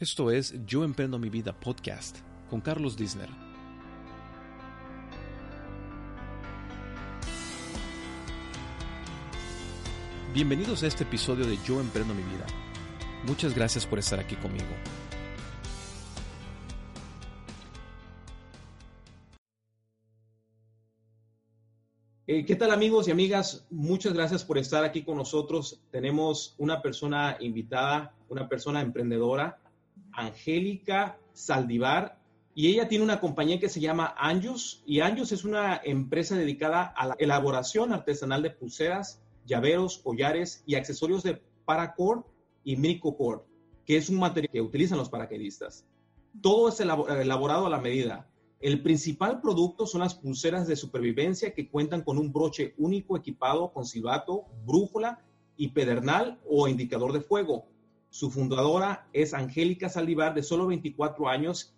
Esto es Yo Emprendo Mi Vida Podcast con Carlos Disner. Bienvenidos a este episodio de Yo Emprendo Mi Vida. Muchas gracias por estar aquí conmigo. Eh, ¿Qué tal amigos y amigas? Muchas gracias por estar aquí con nosotros. Tenemos una persona invitada, una persona emprendedora, Angélica Saldivar, y ella tiene una compañía que se llama Anjos, y Anjos es una empresa dedicada a la elaboración artesanal de pulseras, llaveros, collares y accesorios de paracord y microcord, que es un material que utilizan los paracaidistas. Todo es elaborado a la medida el principal producto son las pulseras de supervivencia que cuentan con un broche único equipado con silbato, brújula y pedernal o indicador de fuego. Su fundadora es Angélica Saldivar, de solo 24 años,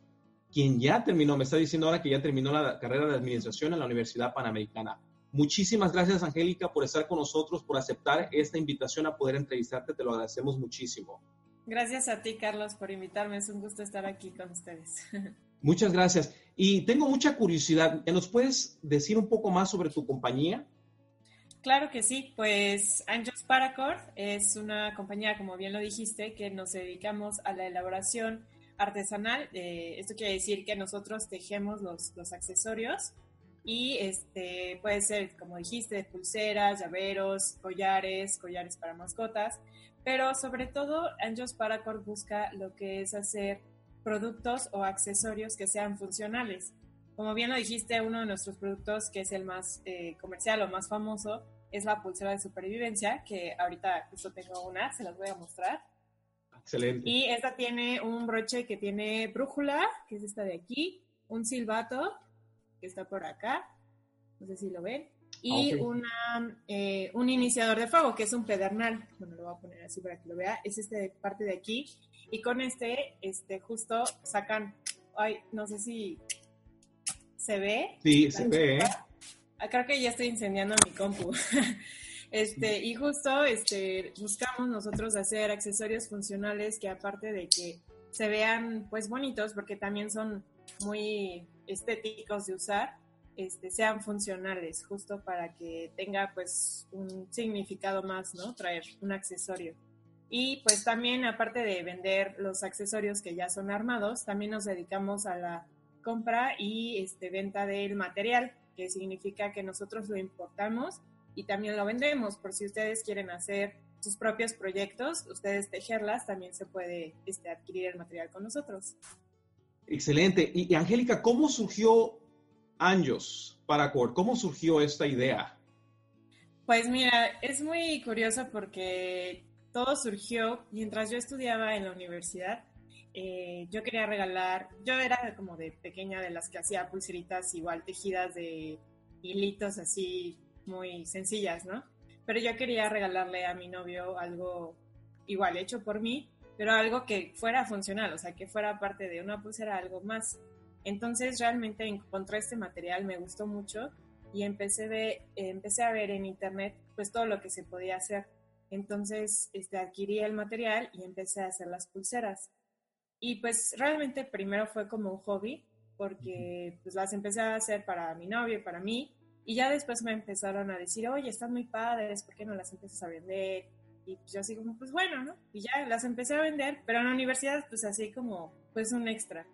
quien ya terminó, me está diciendo ahora que ya terminó la carrera de administración en la Universidad Panamericana. Muchísimas gracias, Angélica, por estar con nosotros, por aceptar esta invitación a poder entrevistarte. Te lo agradecemos muchísimo. Gracias a ti, Carlos, por invitarme. Es un gusto estar aquí con ustedes. Muchas gracias. Y tengo mucha curiosidad. ¿Nos puedes decir un poco más sobre tu compañía? Claro que sí, pues Angels Paracord es una compañía, como bien lo dijiste, que nos dedicamos a la elaboración artesanal. esto quiere decir que nosotros tejemos los, los accesorios y este puede ser, como dijiste, pulseras, llaveros, collares, collares para mascotas, pero sobre todo Angels Paracord busca lo que es hacer productos o accesorios que sean funcionales. Como bien lo dijiste, uno de nuestros productos que es el más eh, comercial o más famoso es la pulsera de supervivencia, que ahorita justo tengo una, se las voy a mostrar. Excelente. Y esta tiene un broche que tiene brújula, que es esta de aquí, un silbato, que está por acá, no sé si lo ven, y una, eh, un iniciador de fuego, que es un pedernal. Bueno, lo voy a poner así para que lo vea. Es este parte de aquí. Y con este, este, justo sacan, ay, no sé si se ve. Sí, se ve. ¿eh? Ah, creo que ya estoy incendiando mi compu. Este, y justo este, buscamos nosotros hacer accesorios funcionales que aparte de que se vean pues bonitos, porque también son muy estéticos de usar, este, sean funcionales, justo para que tenga pues un significado más, ¿no? Traer un accesorio. Y pues también, aparte de vender los accesorios que ya son armados, también nos dedicamos a la compra y este, venta del material, que significa que nosotros lo importamos y también lo vendemos. Por si ustedes quieren hacer sus propios proyectos, ustedes tejerlas, también se puede este, adquirir el material con nosotros. Excelente. Y, Angélica, ¿cómo surgió Anjos para ¿Cómo surgió esta idea? Pues mira, es muy curioso porque todo surgió mientras yo estudiaba en la universidad. Eh, yo quería regalar, yo era como de pequeña de las que hacía pulseritas igual tejidas de hilitos así muy sencillas, ¿no? Pero yo quería regalarle a mi novio algo igual hecho por mí, pero algo que fuera funcional, o sea, que fuera parte de una pulsera, algo más. Entonces realmente encontré este material, me gustó mucho y empecé, de, empecé a ver en internet pues todo lo que se podía hacer. Entonces este, adquirí el material y empecé a hacer las pulseras. Y pues realmente primero fue como un hobby, porque pues las empecé a hacer para mi novio y para mí. Y ya después me empezaron a decir, oye, están muy padres, ¿por qué no las empiezas a vender? Y pues yo así como, pues bueno, ¿no? Y ya las empecé a vender, pero en la universidad pues así como, pues un extra.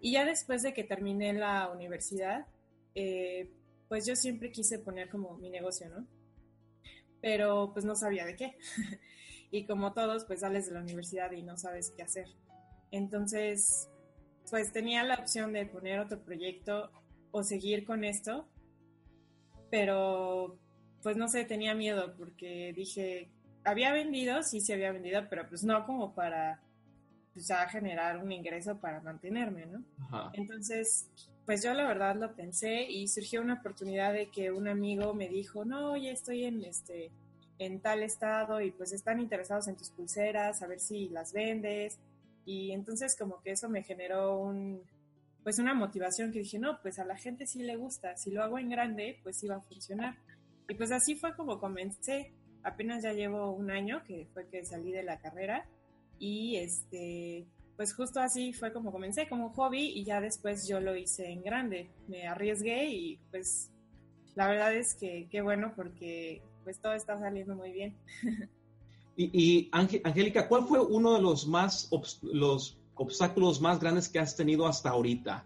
Y ya después de que terminé la universidad, eh, pues yo siempre quise poner como mi negocio, ¿no? pero pues no sabía de qué. y como todos, pues sales de la universidad y no sabes qué hacer. Entonces, pues tenía la opción de poner otro proyecto o seguir con esto, pero pues no sé, tenía miedo porque dije, había vendido, sí, se había vendido, pero pues no como para pues, a generar un ingreso para mantenerme, ¿no? Entonces, pues yo la verdad lo pensé y surgió una oportunidad de que un amigo me dijo, no, ya estoy en este en tal estado y pues están interesados en tus pulseras, a ver si las vendes. Y entonces como que eso me generó un, pues una motivación que dije, no, pues a la gente sí le gusta, si lo hago en grande, pues sí va a funcionar. Y pues así fue como comencé, apenas ya llevo un año que fue que salí de la carrera y este, pues justo así fue como comencé, como hobby y ya después yo lo hice en grande, me arriesgué y pues la verdad es que qué bueno porque pues todo está saliendo muy bien. y, Angélica, ¿cuál fue uno de los más los obstáculos más grandes que has tenido hasta ahorita?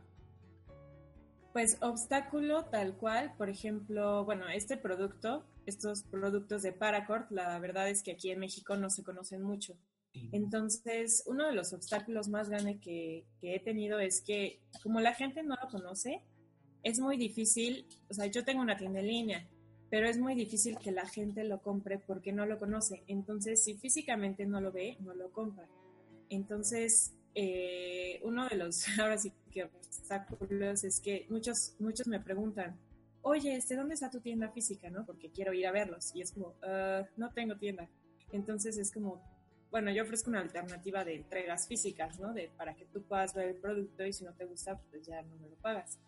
Pues obstáculo tal cual, por ejemplo, bueno, este producto, estos productos de Paracord, la verdad es que aquí en México no se conocen mucho. Entonces, uno de los obstáculos más grandes que, que, he tenido es que como la gente no lo conoce, es muy difícil, o sea, yo tengo una tienda en línea pero es muy difícil que la gente lo compre porque no lo conoce. Entonces, si físicamente no lo ve, no lo compra. Entonces, eh, uno de los, ahora sí que obstáculos es que muchos, muchos me preguntan, oye, este, ¿dónde está tu tienda física? ¿no? Porque quiero ir a verlos. Y es como, ah, no tengo tienda. Entonces es como, bueno, yo ofrezco una alternativa de entregas físicas, ¿no? De, para que tú puedas ver el producto y si no te gusta, pues ya no me lo pagas.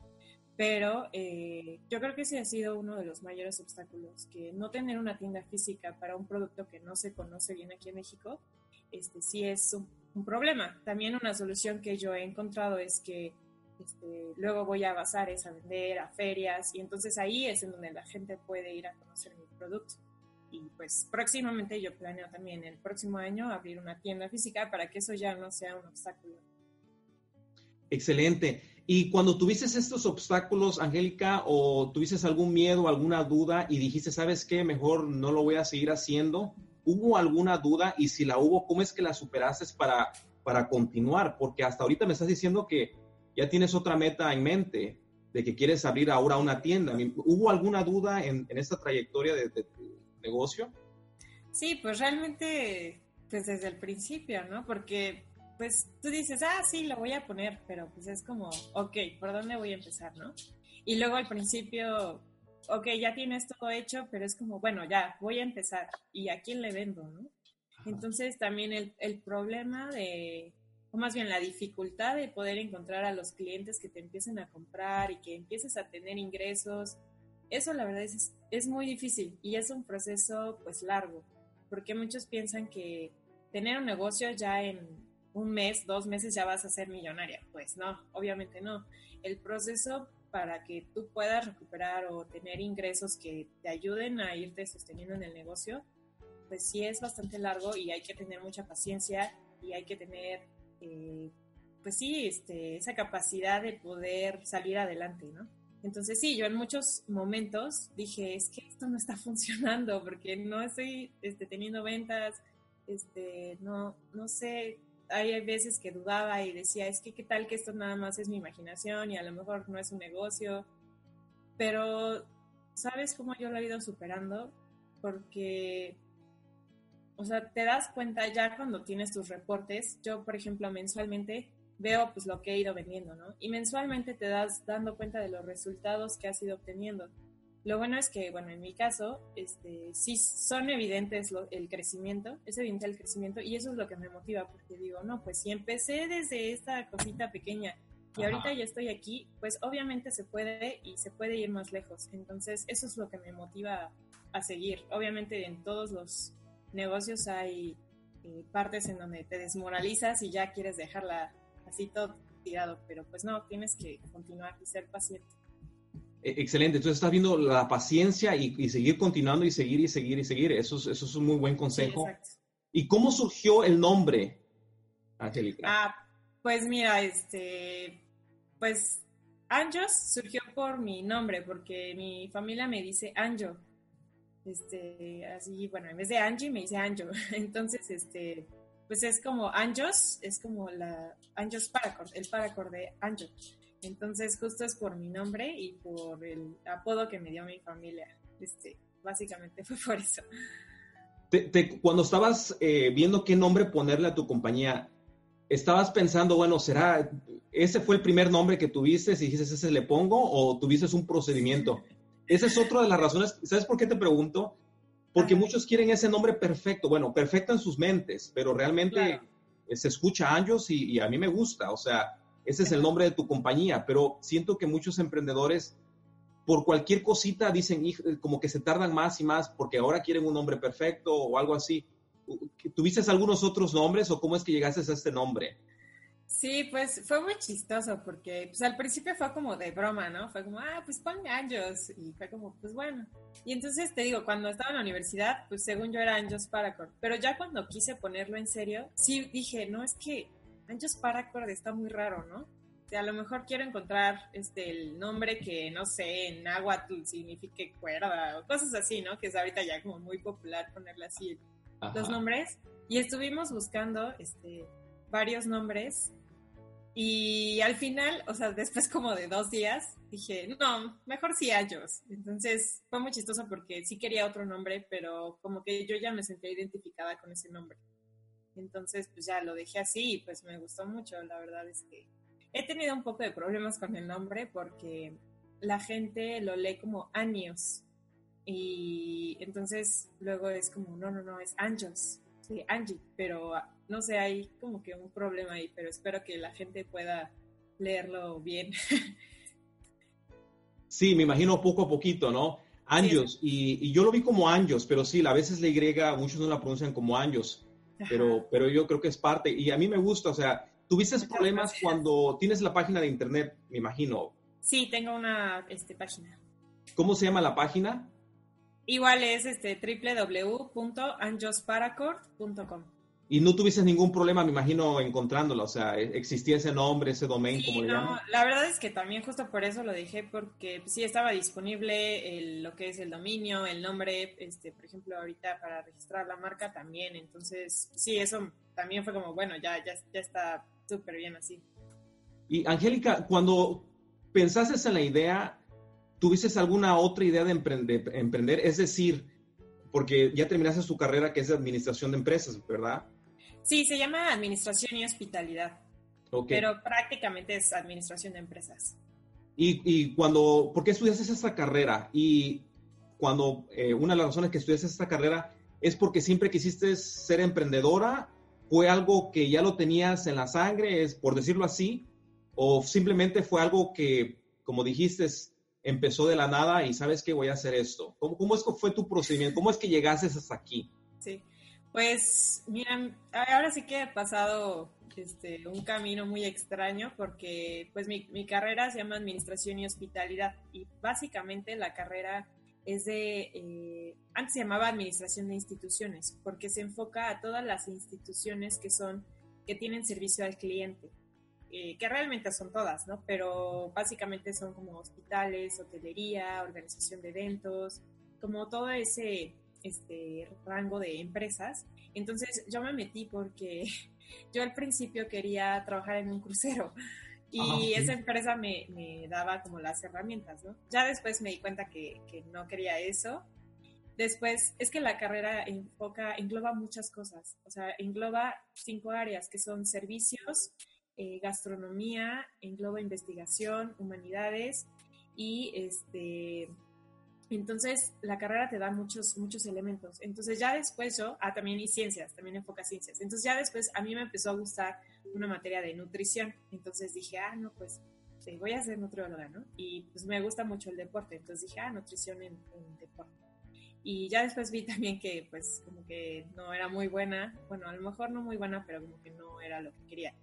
Pero eh, yo creo que ese ha sido uno de los mayores obstáculos, que no tener una tienda física para un producto que no se conoce bien aquí en México, este, sí es un, problema. También una solución que yo he encontrado es que este, luego voy a bazares a vender, a ferias, y entonces ahí es en donde la gente puede ir a conocer mi producto. Y pues próximamente yo planeo también el próximo año abrir una tienda física para que eso ya no sea un obstáculo. Excelente. Y cuando tuviste estos obstáculos, Angélica, o tuviste algún miedo, alguna duda y dijiste, ¿sabes qué? Mejor no lo voy a seguir haciendo. ¿Hubo alguna duda? Y si la hubo, ¿cómo es que la superaste para, para continuar? Porque hasta ahorita me estás diciendo que ya tienes otra meta en mente, de que quieres abrir ahora una tienda. ¿Hubo alguna duda en, esta trayectoria de, de, tu negocio? Sí, pues realmente, pues desde el principio, ¿no? Porque pues tú dices, ah, sí, lo voy a poner, pero pues es como, ok, ¿por dónde voy a empezar, no? Y luego al principio, ok, ya tienes todo hecho, pero es como, bueno, ya, voy a empezar. ¿Y a quién le vendo, no? Entonces también el, el problema de, o más bien la dificultad de poder encontrar a los clientes que te empiecen a comprar y que empieces a tener ingresos, eso la verdad es, es muy difícil y es un proceso pues largo, porque muchos piensan que tener un negocio ya en un mes, dos meses ya vas a ser millonaria. Pues no, obviamente no. El proceso para que tú puedas recuperar o tener ingresos que te ayuden a irte sosteniendo en el negocio, pues sí es bastante largo y hay que tener mucha paciencia y hay que tener, eh, pues sí, este, esa capacidad de poder salir adelante, ¿no? Entonces sí, yo en muchos momentos dije, es que esto no está funcionando porque no estoy este, teniendo ventas, este, no, no sé hay veces que dudaba y decía, es que qué tal que esto nada más es mi imaginación y a lo mejor no es un negocio. Pero, ¿sabes cómo yo lo he ido superando? Porque, o sea, te das cuenta ya cuando tienes tus reportes. Yo, por ejemplo, mensualmente veo pues lo que he ido vendiendo, ¿no? Y mensualmente te das dando cuenta de los resultados que has ido obteniendo. Lo bueno es que, bueno, en mi caso, este, sí son evidentes el crecimiento, es evidente el crecimiento y eso es lo que me motiva, porque digo, no, pues si empecé desde esta cosita pequeña y ahorita ya estoy aquí, pues obviamente se puede y se puede ir más lejos. Entonces, eso es lo que me motiva a, seguir. Obviamente en todos los negocios hay eh, partes en donde te desmoralizas y ya quieres dejarla así todo tirado, pero pues no, tienes que continuar y ser paciente. E, excelente, entonces estás viendo la paciencia y, seguir continuando y seguir y seguir y seguir. Eso es, eso es un muy buen consejo. ¿Y cómo surgió el nombre, Angélica? Ah, pues mira, este, pues Anjos surgió por mi nombre, porque mi familia me dice Anjo. Este, así, bueno, en vez de Angie me dice Anjo. Entonces, este, pues es como Anjos, es como la Anjos Paracord, el Paracord de Anjo. Entonces, justo es por mi nombre y por el apodo que me dio mi familia. Este, básicamente fue por eso. cuando estabas eh, viendo qué nombre ponerle a tu compañía, estabas pensando, bueno, será, ese fue el primer nombre que tuviste, si dijiste ese le pongo, o tuviste un procedimiento. Esa es otra de las razones, ¿sabes por qué te pregunto? Porque muchos quieren ese nombre perfecto, bueno, perfecto en sus mentes, pero realmente se escucha años y, y, a mí me gusta, o sea, ese es el nombre de tu compañía, pero siento que muchos emprendedores por cualquier cosita dicen como que se tardan más y más porque ahora quieren un nombre perfecto o algo así. ¿Tuviste algunos otros nombres o cómo es que llegaste a este nombre? Sí, pues fue muy chistoso porque pues, al principio fue como de broma, ¿no? Fue como, ah, pues pon Anjos. Y fue como, pues bueno. Y entonces te digo, cuando estaba en la universidad, pues según yo era Anjos Paracord. Pero ya cuando quise ponerlo en serio, sí dije, no, es que Anjos Paracord está muy raro, ¿no? O sea, a lo mejor quiero encontrar este, el nombre que, no sé, en náhuatl signifique cuerda o cosas así, ¿no? Que es ahorita ya como muy popular ponerle así los nombres. Y estuvimos buscando este, varios nombres y al final, o sea, después como de dos días, dije, no, mejor sí ellos. Entonces fue muy chistoso porque sí quería otro nombre, pero como que yo ya me sentía identificada con ese nombre. Entonces, pues ya lo dejé así y pues me gustó mucho. La verdad es que he tenido un poco de problemas con el nombre porque la gente lo lee como años. Y entonces luego es como, no, no, no, es Anjos. Sí, Angie, pero no sé, hay como que un problema ahí, pero espero que la gente pueda leerlo bien. Sí, me imagino poco a poquito, ¿no? Anjos, y, yo lo vi como Anjos, pero sí, a veces la Y, muchos no la pronuncian como Anjos, pero, pero yo creo que es parte, y a mí me gusta, o sea, ¿tuviste problemas cuando tienes la página de internet, me imagino? Sí, tengo una este, página. ¿Cómo se llama la página? Igual es este www.anjosparacord.com. Y no tuviste ningún problema, me imagino, encontrándola, o sea, existía ese nombre, ese domain, como le no, La verdad es que también justo por eso lo dejé, porque sí estaba disponible lo que es el dominio, el nombre, este, por ejemplo, ahorita para registrar la marca también, entonces sí, eso también fue como, bueno, ya, ya, ya está súper bien así. Y Angélica, cuando pensaste en la idea, ¿tuviste alguna otra idea de emprender? Es decir, porque ya terminaste tu carrera que es de administración de empresas, ¿verdad? Sí, se llama Administración y Hospitalidad. Pero prácticamente es Administración de Empresas. Y, y cuando, ¿por qué estudiaste esta carrera? Y cuando eh, una de las razones que estudiaste esta carrera es porque siempre quisiste ser emprendedora, fue algo que ya lo tenías en la sangre, es por decirlo así, o simplemente fue algo que, como dijiste, empezó de la nada y sabes que voy a hacer esto. ¿Cómo, cómo es que fue tu procedimiento? ¿Cómo es que llegaste hasta aquí? Sí. Pues, miren, ahora sí que he pasado este, un camino muy extraño porque pues mi, mi, carrera se llama Administración y Hospitalidad y básicamente la carrera es de, eh, antes se llamaba Administración de Instituciones porque se enfoca a todas las instituciones que son, que tienen servicio al cliente. Eh, que realmente son todas, ¿no? Pero básicamente son como hospitales, hotelería, organización de eventos, como todo ese este rango de empresas. Entonces yo me metí porque yo al principio quería trabajar en un crucero y ah, esa empresa me, me, daba como las herramientas, ¿no? Ya después me di cuenta que, que, no quería eso. Después es que la carrera enfoca, engloba muchas cosas, o sea, engloba cinco áreas que son servicios, eh, gastronomía, engloba investigación, humanidades y este entonces, la carrera te da muchos, muchos elementos. Entonces, ya después yo, ah, también y ciencias, también enfoca ciencias. Entonces, ya después a mí me empezó a gustar una materia de nutrición. Entonces dije, ah, no, pues voy a ser nutrióloga, ¿no? Y pues me gusta mucho el deporte. Entonces dije, ah, nutrición en, deporte. Y ya después vi también que, pues, como que no era muy buena. Bueno, a lo mejor no muy buena, pero como que no era lo que quería.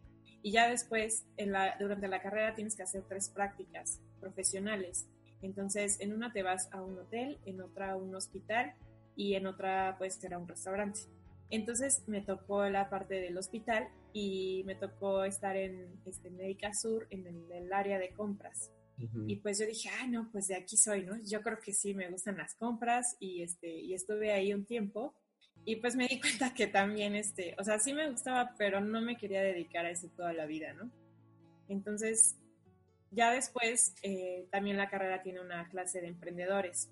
Y ya después, en la, durante la carrera, tienes que hacer tres prácticas profesionales entonces, en una te vas a un hotel, en otra a un hospital y en otra puedes ser a un restaurante. Entonces me tocó la parte del hospital y me tocó estar en este, Médica Sur, en el, área de compras. Y pues yo dije, ah, no, pues de aquí soy, ¿no? Yo creo que sí, me gustan las compras y, este, y estuve ahí un tiempo. Y pues me di cuenta que también, este, o sea, sí me gustaba, pero no me quería dedicar a eso toda la vida, ¿no? Entonces ya después, eh, también la carrera tiene una clase de emprendedores.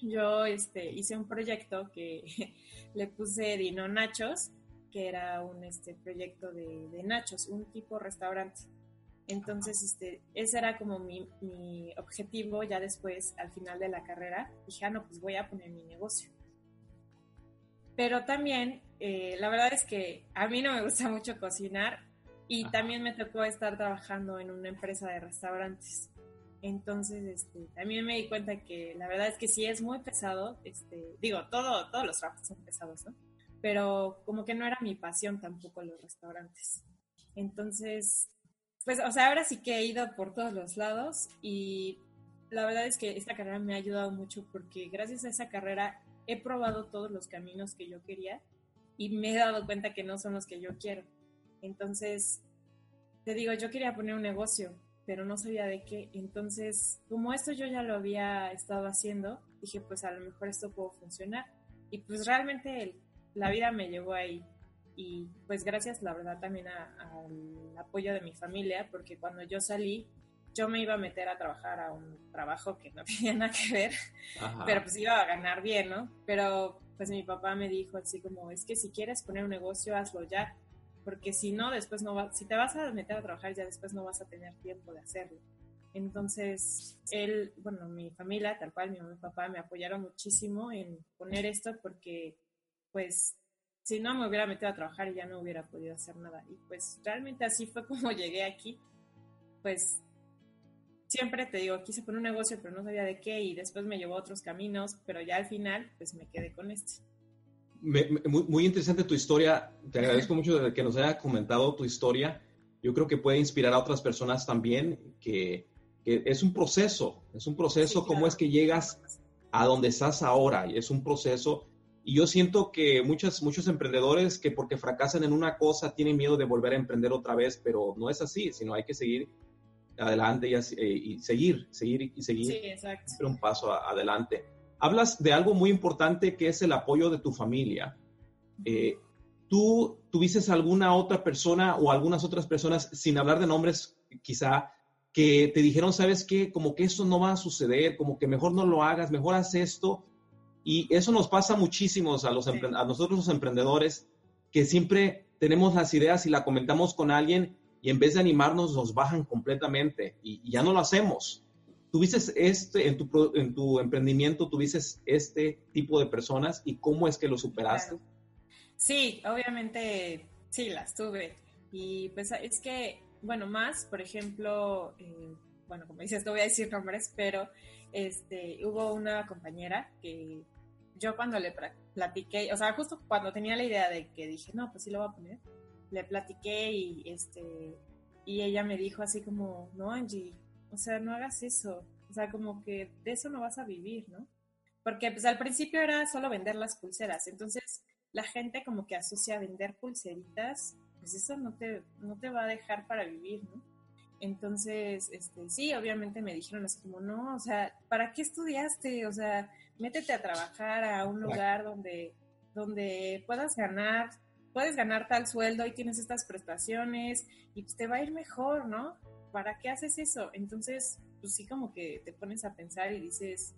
Yo este, hice un proyecto que le puse Dino Nachos, que era un este, proyecto de, nachos, un tipo restaurante. Entonces, este, ese era como mi, mi, objetivo ya después, al final de la carrera. Dije, ah, no, pues voy a poner mi negocio. Pero también, eh, la verdad es que a mí no me gusta mucho cocinar y también me tocó estar trabajando en una empresa de restaurantes. Entonces, este, también me di cuenta que la verdad es que sí es muy pesado. Este, digo, todo, todos los trabajos son pesados, ¿no? Pero como que no era mi pasión tampoco los restaurantes. Entonces, pues, o sea, ahora sí que he ido por todos los lados y la verdad es que esta carrera me ha ayudado mucho porque gracias a esa carrera he probado todos los caminos que yo quería y me he dado cuenta que no son los que yo quiero. Entonces, te digo, yo quería poner un negocio, pero no sabía de qué. Entonces, como esto yo ya lo había estado haciendo, dije, pues a lo mejor esto puede funcionar. Y pues realmente la vida me llevó ahí. Y pues gracias, la verdad, también al apoyo de mi familia, porque cuando yo salí, yo me iba a meter a trabajar a un trabajo que no tenía nada que ver, pero pues iba a ganar bien, ¿no? Pero pues mi papá me dijo así como, es que si quieres poner un negocio, hazlo ya, porque si no, después no va, si te vas a meter a trabajar, ya después no vas a tener tiempo de hacerlo. Entonces, él, bueno, mi familia, tal cual, mi mamá y papá me apoyaron muchísimo en poner esto porque, pues, si no me hubiera metido a trabajar ya no hubiera podido hacer nada. Y pues realmente así fue como llegué aquí. Pues siempre te digo, quise poner un negocio, pero no sabía de qué y después me llevó a otros caminos, pero ya al final, pues me quedé con este. Muy, interesante tu historia. Te agradezco mucho de que nos haya comentado tu historia. Yo creo que puede inspirar a otras personas también, que, es un proceso, es un proceso, cómo es que llegas a donde estás ahora, y es un proceso. Y yo siento que muchos, muchos emprendedores que porque fracasan en una cosa tienen miedo de volver a emprender otra vez, pero no es así, sino hay que seguir adelante y, eh, seguir, seguir y seguir. Sí, exacto. un paso adelante. Hablas de algo muy importante que es el apoyo de tu familia. Eh, ¿Tú tuviste alguna otra persona o algunas otras personas, sin hablar de nombres quizá, que te dijeron, sabes qué, como que eso no va a suceder, como que mejor no lo hagas, mejor haz esto? Y eso nos pasa muchísimos a, los a nosotros los emprendedores, que siempre tenemos las ideas y la comentamos con alguien y en vez de animarnos nos bajan completamente y, ya no lo hacemos. ¿Tuviste este, en tu, en tu emprendimiento, tuviste este tipo de personas y cómo es que lo superaste? Sí, obviamente sí, las tuve. Y pues es que, bueno, más, por ejemplo, eh, bueno, como dices, no voy a decir nombres, pero este, hubo una compañera que yo cuando le platiqué, o sea, justo cuando tenía la idea de que dije, no, pues sí lo voy a poner, le platiqué y este y ella me dijo así como, no Angie, o sea, no hagas eso, o sea, como que de eso no vas a vivir, ¿no? Porque pues al principio era solo vender las pulseras, entonces la gente como que asocia a vender pulseritas, pues eso no te, no te va a dejar para vivir, ¿no? Entonces, este, sí, obviamente me dijeron así como, no, o sea, ¿para qué estudiaste? O sea, métete a trabajar a un lugar donde, donde puedas ganar puedes ganar tal sueldo y tienes estas prestaciones y pues te va a ir mejor, ¿no? ¿Para qué haces eso? Entonces, pues sí como que te pones a pensar y dices,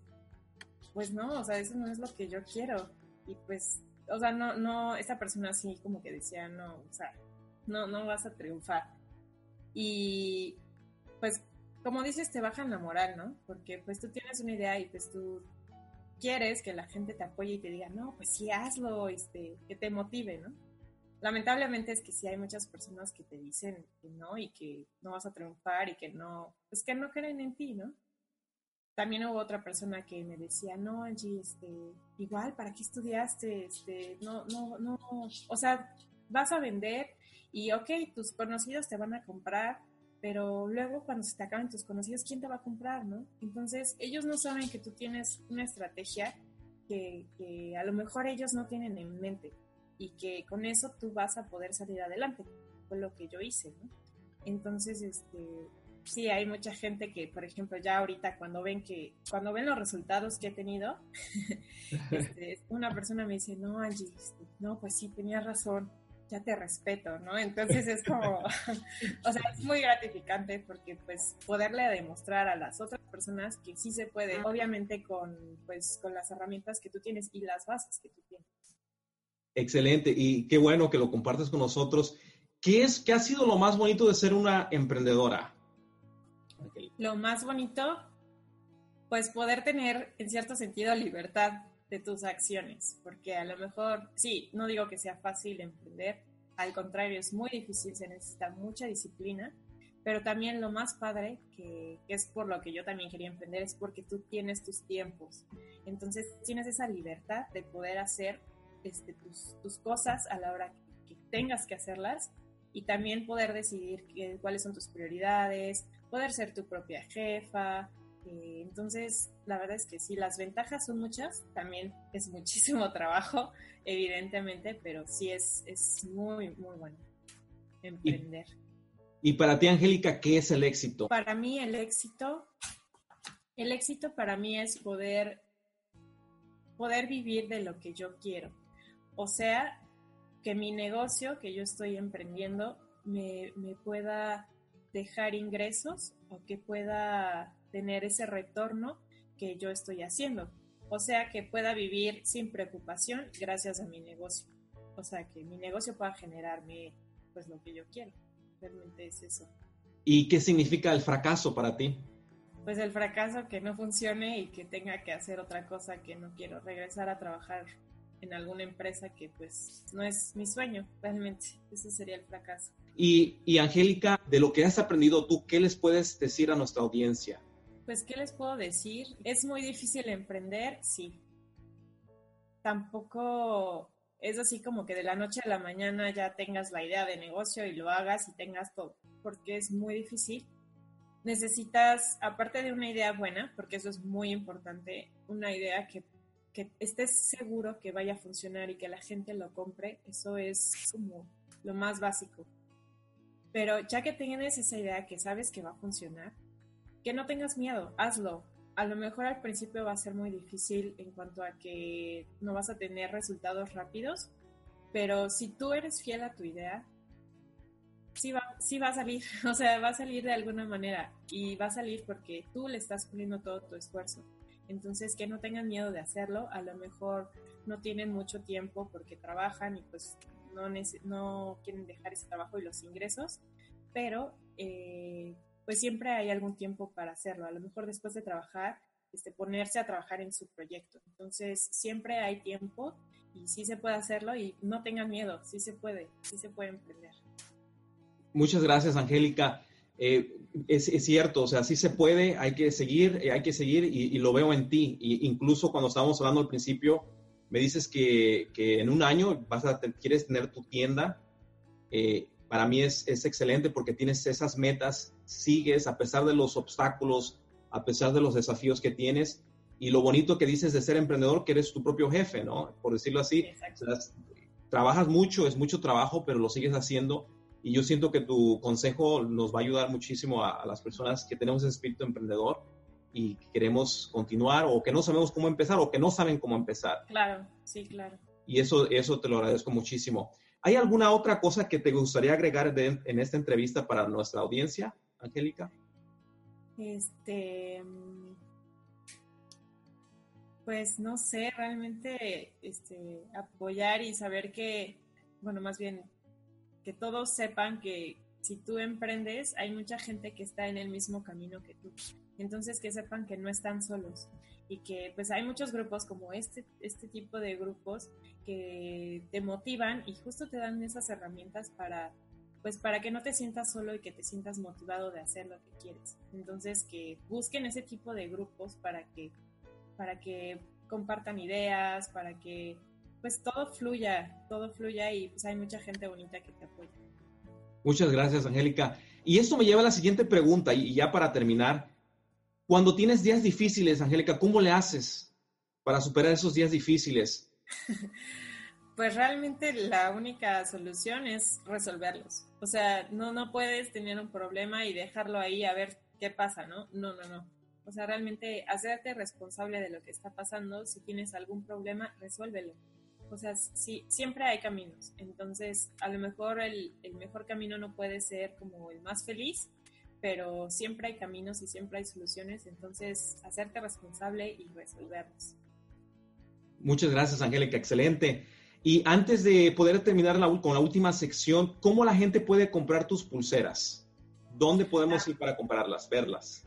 pues no, o sea, eso no es lo que yo quiero. Y pues, o sea, no, no, esta persona así como que decía, no, o sea, no, no vas a triunfar. Y pues, como dices, te bajan la moral, ¿no? Porque pues tú tienes una idea y pues tú quieres que la gente te apoye y te diga, no, pues sí, hazlo, este, que te motive, ¿no? Lamentablemente es que sí hay muchas personas que te dicen que no y que no vas a triunfar y que no, pues que no creen en ti, ¿no? También hubo otra persona que me decía, no, Angie, este, igual, ¿para qué estudiaste? Este, no, no, no, o sea, vas a vender y, ok, tus conocidos te van a comprar, pero luego cuando se te acaben tus conocidos, ¿quién te va a comprar, no? Entonces, ellos no saben que tú tienes una estrategia que, que a lo mejor ellos no tienen en mente y que con eso tú vas a poder salir adelante. Fue lo que yo hice, ¿no? Entonces, este, sí, hay mucha gente que, por ejemplo, ya ahorita cuando ven que, cuando ven los resultados que he tenido, este, una persona me dice, no, Angie, este, no, pues sí, tenías razón, ya te respeto, ¿no? Entonces es como, o sea, es muy gratificante porque pues poderle demostrar a las otras personas que sí se puede, obviamente con, pues, con las herramientas que tú tienes y las bases que tú tienes. Excelente, y qué bueno que lo compartes con nosotros. ¿Qué, es, ¿Qué ha sido lo más bonito de ser una emprendedora? Lo más bonito, pues poder tener en cierto sentido libertad de tus acciones, porque a lo mejor, sí, no digo que sea fácil emprender, al contrario, es muy difícil, se necesita mucha disciplina, pero también lo más padre, que, es por lo que yo también quería emprender, es porque tú tienes tus tiempos. Entonces tienes esa libertad de poder hacer este, tus, cosas a la hora que, tengas que hacerlas y también poder decidir cuáles son tus prioridades, poder ser tu propia jefa. Eh, entonces, la verdad es que sí, las ventajas son muchas, también es muchísimo trabajo, evidentemente, pero sí es, es muy, muy bueno emprender. Y para ti, Angélica, ¿qué es el éxito? Para mí el éxito, el éxito para mí es poder, poder vivir de lo que yo quiero. O sea, que mi negocio que yo estoy emprendiendo me, me pueda dejar ingresos o que pueda tener ese retorno que yo estoy haciendo. O sea, que pueda vivir sin preocupación gracias a mi negocio. O sea, que mi negocio pueda generarme pues lo que yo quiero realmente es eso. ¿Y qué significa el fracaso para ti? Pues el fracaso que no funcione y que tenga que hacer otra cosa que no quiero, regresar a trabajar en alguna empresa que pues no es mi sueño, realmente. Ese sería el fracaso. Y, y Angélica, de lo que has aprendido tú, ¿qué les puedes decir a nuestra audiencia? Pues, ¿qué les puedo decir? Es muy difícil emprender, sí. Tampoco es así como que de la noche a la mañana ya tengas la idea de negocio y lo hagas y tengas todo, porque es muy difícil. Necesitas, aparte de una idea buena, porque eso es muy importante, una idea que, que estés seguro que vaya a funcionar y que la gente lo compre, eso es como lo más básico. Pero ya que tienes esa idea que sabes que va a funcionar, que no tengas miedo, hazlo, a lo mejor al principio va a ser muy difícil en cuanto a que no vas a tener resultados rápidos, pero si tú eres fiel a tu idea, sí va, sí va a salir, o sea, va a salir de alguna manera y va a salir porque tú le estás poniendo todo tu esfuerzo. Entonces, que no tengan miedo de hacerlo, a lo mejor no tienen mucho tiempo porque trabajan y pues no, no quieren dejar ese trabajo y los ingresos, pero eh, pues siempre hay algún tiempo para hacerlo. A lo mejor después de trabajar, este, ponerse a trabajar en su proyecto. Entonces, siempre hay tiempo y sí se puede hacerlo y no tengan miedo, sí se puede, sí se puede emprender. Muchas gracias, Angélica. Eh, es, cierto, o sea, sí se puede, hay que seguir, eh, hay que seguir y, lo veo en ti. Y incluso cuando estábamos hablando al principio, me dices que, en un año vas a, quieres tener tu tienda. Eh, para mí es, es excelente porque tienes esas metas sigues a pesar de los obstáculos, a pesar de los desafíos que tienes. Y lo bonito que dices de ser emprendedor, que eres tu propio jefe, ¿no? Por decirlo así. trabajas mucho, es mucho trabajo, pero lo sigues haciendo. Y yo siento que tu consejo nos va a ayudar muchísimo a, las personas que tenemos ese espíritu emprendedor y que queremos continuar o que no sabemos cómo empezar o que no saben cómo empezar. Claro, sí, claro. Y eso, eso te lo agradezco muchísimo. ¿Hay alguna otra cosa que te gustaría agregar en esta entrevista para nuestra audiencia? Angélica? Este, pues no sé, realmente este, apoyar y saber que, bueno, más bien que todos sepan que si tú emprendes, hay mucha gente que está en el mismo camino que tú. Entonces que sepan que no están solos y que pues hay muchos grupos como este, este tipo de grupos que te motivan y justo te dan esas herramientas para pues para que no te sientas solo y que te sientas motivado de hacer lo que quieres. Entonces, que busquen ese tipo de grupos para que, para que compartan ideas, para que pues todo fluya, todo fluya y pues hay mucha gente bonita que te apoya. Muchas gracias, Angélica. Y esto me lleva a la siguiente pregunta, y ya para terminar, cuando tienes días difíciles, Angélica, ¿cómo le haces para superar esos días difíciles? Pues realmente la única solución es resolverlos. O sea, no, no puedes tener un problema y dejarlo ahí a ver qué pasa, ¿no? No, no, no. O sea, realmente hacerte responsable de lo que está pasando. Si tienes algún problema, resuélvelo. O sea, sí, siempre hay caminos. Entonces, a lo mejor el, el mejor camino no puede ser como el más feliz, pero siempre hay caminos y siempre hay soluciones. Entonces, hacerte responsable y resolverlos. Muchas gracias, Angélica. Excelente. Y antes de poder terminar con la última sección, ¿cómo la gente puede comprar tus pulseras? ¿Dónde podemos ir para comprarlas, verlas?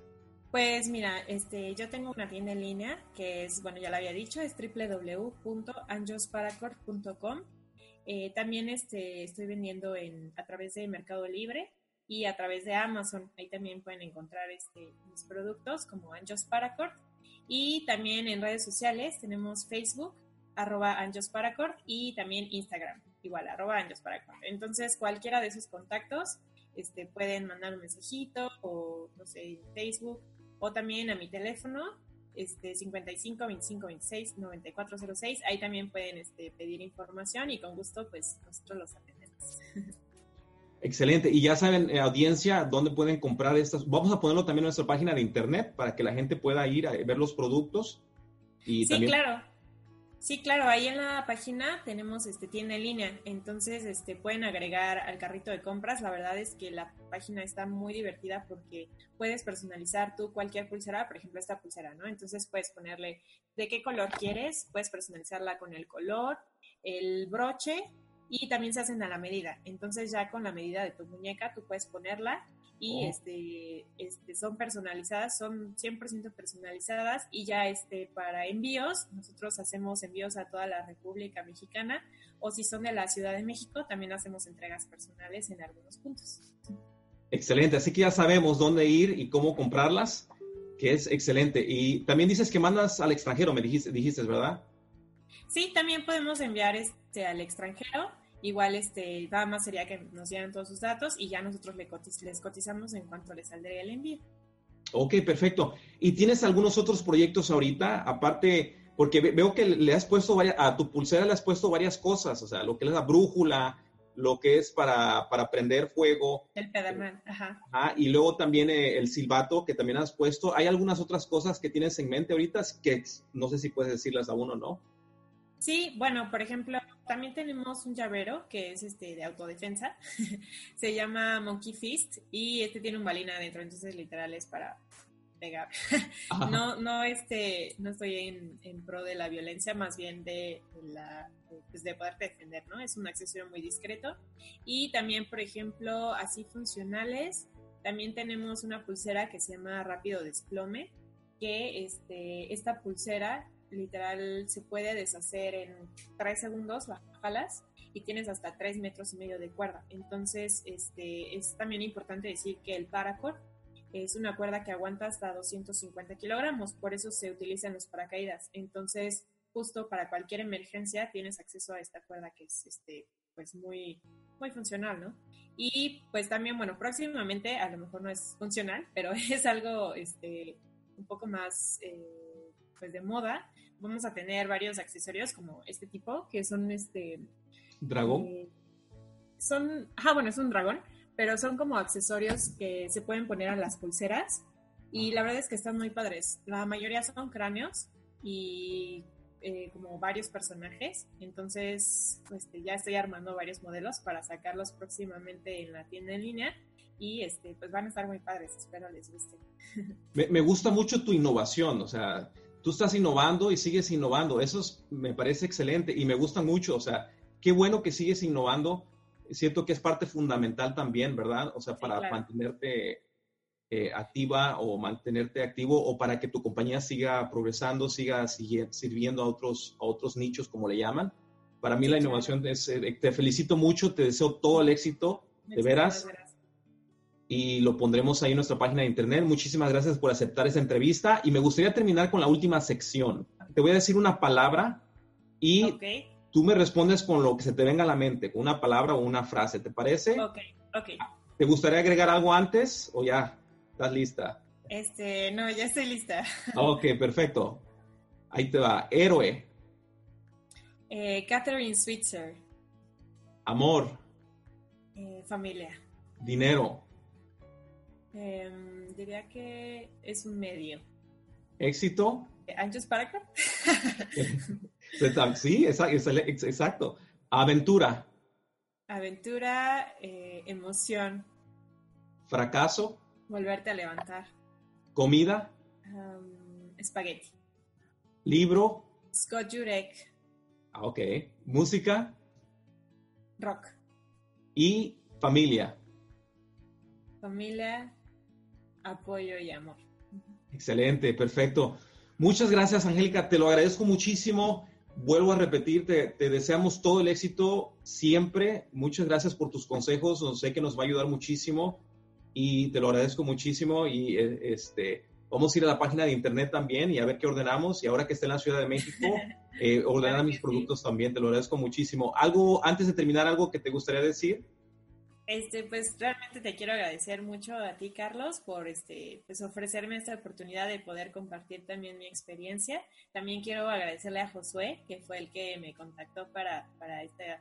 Pues mira, este, yo tengo una tienda en línea que es, bueno, ya la había dicho, es www.anjosparacord.com. Eh, también este, estoy vendiendo en, a través de Mercado Libre y a través de Amazon. Ahí también pueden encontrar este, mis productos como Anjos Paracord. Y también en redes sociales tenemos Facebook, arroba Anjos Paracord y también Instagram, igual, arroba Anjos Paracord. Entonces, cualquiera de esos contactos este, pueden mandar un mensajito o, no sé, Facebook o también a mi teléfono este 55 25 26 9406 ahí también pueden este, pedir información y con gusto pues nosotros los atendemos Excelente. Y ya saben, eh, audiencia, dónde pueden comprar estas. Vamos a ponerlo también en nuestra página de internet para que la gente pueda ir a ver los productos. Y sí, claro. Sí, claro, ahí en la página tenemos este tienda en línea, entonces este pueden agregar al carrito de compras. La verdad es que la página está muy divertida porque puedes personalizar tú cualquier pulsera, por ejemplo, esta pulsera, ¿no? Entonces puedes ponerle de qué color quieres, puedes personalizarla con el color, el broche y también se hacen a la medida. Entonces ya con la medida de tu muñeca tú puedes ponerla y oh. este, este, son personalizadas, son 100% personalizadas y ya este, para envíos, nosotros hacemos envíos a toda la República Mexicana o si son de la Ciudad de México, también hacemos entregas personales en algunos puntos. Excelente, así que ya sabemos dónde ir y cómo comprarlas, que es excelente. Y también dices que mandas al extranjero, me dijiste, dijiste ¿verdad? Sí, también podemos enviar este al extranjero. Igual, este, nada más sería que nos dieran todos sus datos y ya nosotros les cotizamos en cuanto les saldría el envío. Ok, perfecto. ¿Y tienes algunos otros proyectos ahorita? Aparte, porque veo que le has puesto varias, a tu pulsera le has puesto varias cosas, o sea, lo que es la brújula, lo que es para, para prender fuego. El pedalman, ajá. ajá. Y luego también eh, el silbato que también has puesto. ¿Hay algunas otras cosas que tienes en mente ahorita que no sé si puedes decirlas a uno o no? Sí, bueno, por ejemplo, también tenemos un llavero que es este de autodefensa. Se llama Monkey Fist y este tiene un balín adentro, entonces literal es para pegar. no, no, este, no estoy en, pro de la violencia, más bien de la, pues de poderte defender, ¿no? Es un accesorio muy discreto. Y también, por ejemplo, así funcionales, también tenemos una pulsera que se llama Rápido Desplome, que este, esta pulsera literal se puede deshacer en tres segundos, la jalas y tienes hasta tres metros y medio de cuerda. Entonces, este, es también importante decir que el paracord es una cuerda que aguanta hasta 250 kilogramos, por eso se utilizan los paracaídas. Entonces, justo para cualquier emergencia tienes acceso a esta cuerda que es este, pues muy, muy funcional, ¿no? Y pues también, bueno, próximamente a lo mejor no es funcional, pero es algo este, un poco más eh, pues de moda, vamos a tener varios accesorios como este tipo, que son este... ¿Dragón? Eh, son, ah, bueno, es un dragón, pero son como accesorios que se pueden poner a las pulseras y la verdad es que están muy padres. La mayoría son cráneos y eh, como varios personajes, entonces pues, ya estoy armando varios modelos para sacarlos próximamente en la tienda en línea y este, pues van a estar muy padres, espero les guste. Me, me gusta mucho tu innovación, o sea, tú estás innovando y sigues innovando. Eso me parece excelente y me gusta mucho. O sea, qué bueno que sigues innovando. Siento que es parte fundamental también, ¿verdad? O sea, para mantenerte eh, activa o mantenerte activo o para que tu compañía siga progresando, siga sirviendo a otros, a otros nichos, como le llaman. Para mí la innovación es, eh, te felicito mucho, te deseo todo el éxito, de veras y lo pondremos ahí en nuestra página de internet. Muchísimas gracias por aceptar esta entrevista y me gustaría terminar con la última sección. Te voy a decir una palabra y tú me respondes con lo que se te venga a la mente, con una palabra o una frase, ¿te parece? Ok, ok. ¿Te gustaría agregar algo antes o ya estás lista? Este, no, ya estoy lista. Ok, perfecto. Ahí te va. Héroe. Eh, Catherine Switzer. Amor. Eh, familia. Dinero. Em, diría que es un medio. ¿Éxito? ¿Anchos para sí, exacto. Aventura. Aventura, eh, emoción. Fracaso. Volverte a levantar. Comida. Um, espagueti. Libro. Scott Jurek. Ah, ok. Música. Rock. Y familia. Familia, apoyo y amor. Excelente, perfecto. Muchas gracias, Angélica. Te lo agradezco muchísimo. Vuelvo a repetir, te, deseamos todo el éxito siempre. Muchas gracias por tus consejos. Sé que nos va a ayudar muchísimo y te lo agradezco muchísimo. Y eh, este, vamos a ir a la página de internet también y a ver qué ordenamos. Y ahora que esté en la Ciudad de México, eh, ordenar mis productos también. Te lo agradezco muchísimo. Algo, antes de terminar, algo que te gustaría decir. Este, pues realmente te quiero agradecer mucho a ti, Carlos, por este, pues ofrecerme esta oportunidad de poder compartir también mi experiencia. También quiero agradecerle a Josué, que fue el que me contactó para, para este,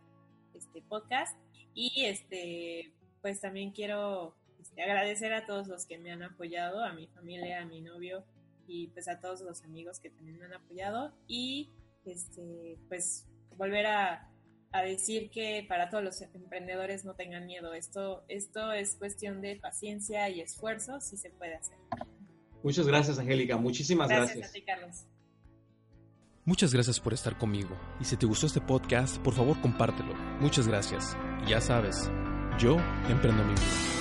este podcast. Y este, pues también quiero este, agradecer a todos los que me han apoyado, a mi familia, a mi novio y pues a todos los amigos que también me han apoyado. Y este, pues volver a a decir que para todos los emprendedores no tengan miedo. Esto, esto es cuestión de paciencia y esfuerzo, si se puede hacer. Muchas gracias, Angélica. Muchísimas gracias. Gracias a ti, Carlos. Muchas gracias por estar conmigo. Y si te gustó este podcast, por favor compártelo. Muchas gracias. Y ya sabes, yo emprendo mi vida.